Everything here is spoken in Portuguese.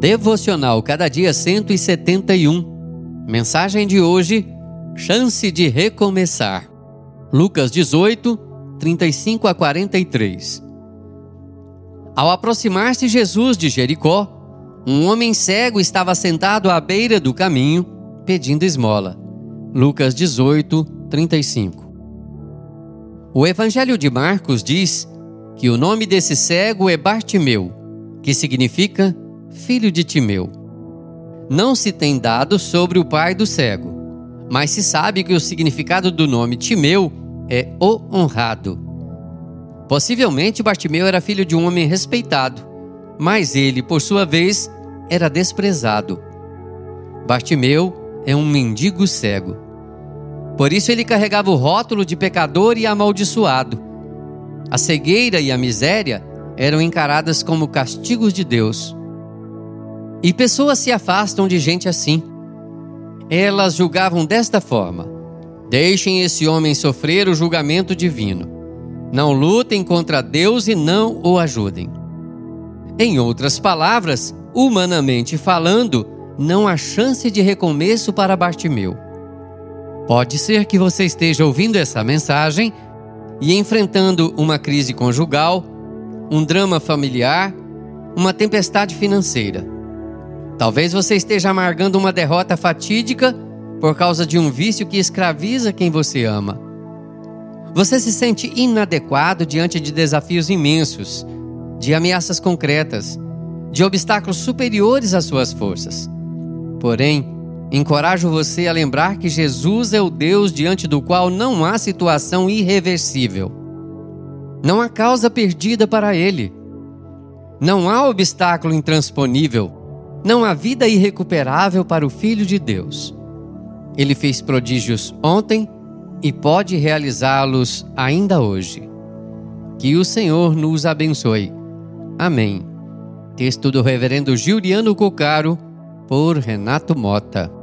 Devocional Cada Dia 171. Mensagem de hoje: Chance de recomeçar. Lucas 18, 35 a 43. Ao aproximar-se Jesus de Jericó, um homem cego estava sentado à beira do caminho, pedindo esmola. Lucas 18, 35. O Evangelho de Marcos diz que o nome desse cego é Bartimeu, que significa filho de Timeu. Não se tem dado sobre o pai do cego, mas se sabe que o significado do nome Timeu é o honrado. Possivelmente Bartimeu era filho de um homem respeitado, mas ele, por sua vez, era desprezado. Bartimeu é um mendigo cego. Por isso ele carregava o rótulo de pecador e amaldiçoado. A cegueira e a miséria eram encaradas como castigos de Deus. E pessoas se afastam de gente assim. Elas julgavam desta forma: Deixem esse homem sofrer o julgamento divino. Não lutem contra Deus e não o ajudem. Em outras palavras, humanamente falando, não há chance de recomeço para Bartimeu. Pode ser que você esteja ouvindo essa mensagem e enfrentando uma crise conjugal, um drama familiar, uma tempestade financeira. Talvez você esteja amargando uma derrota fatídica por causa de um vício que escraviza quem você ama. Você se sente inadequado diante de desafios imensos, de ameaças concretas, de obstáculos superiores às suas forças. Porém, encorajo você a lembrar que Jesus é o Deus diante do qual não há situação irreversível. Não há causa perdida para Ele. Não há obstáculo intransponível não há vida irrecuperável para o Filho de Deus. Ele fez prodígios ontem e pode realizá-los ainda hoje. Que o Senhor nos abençoe. Amém. Texto do Reverendo Giuliano Cocaro, por Renato Mota.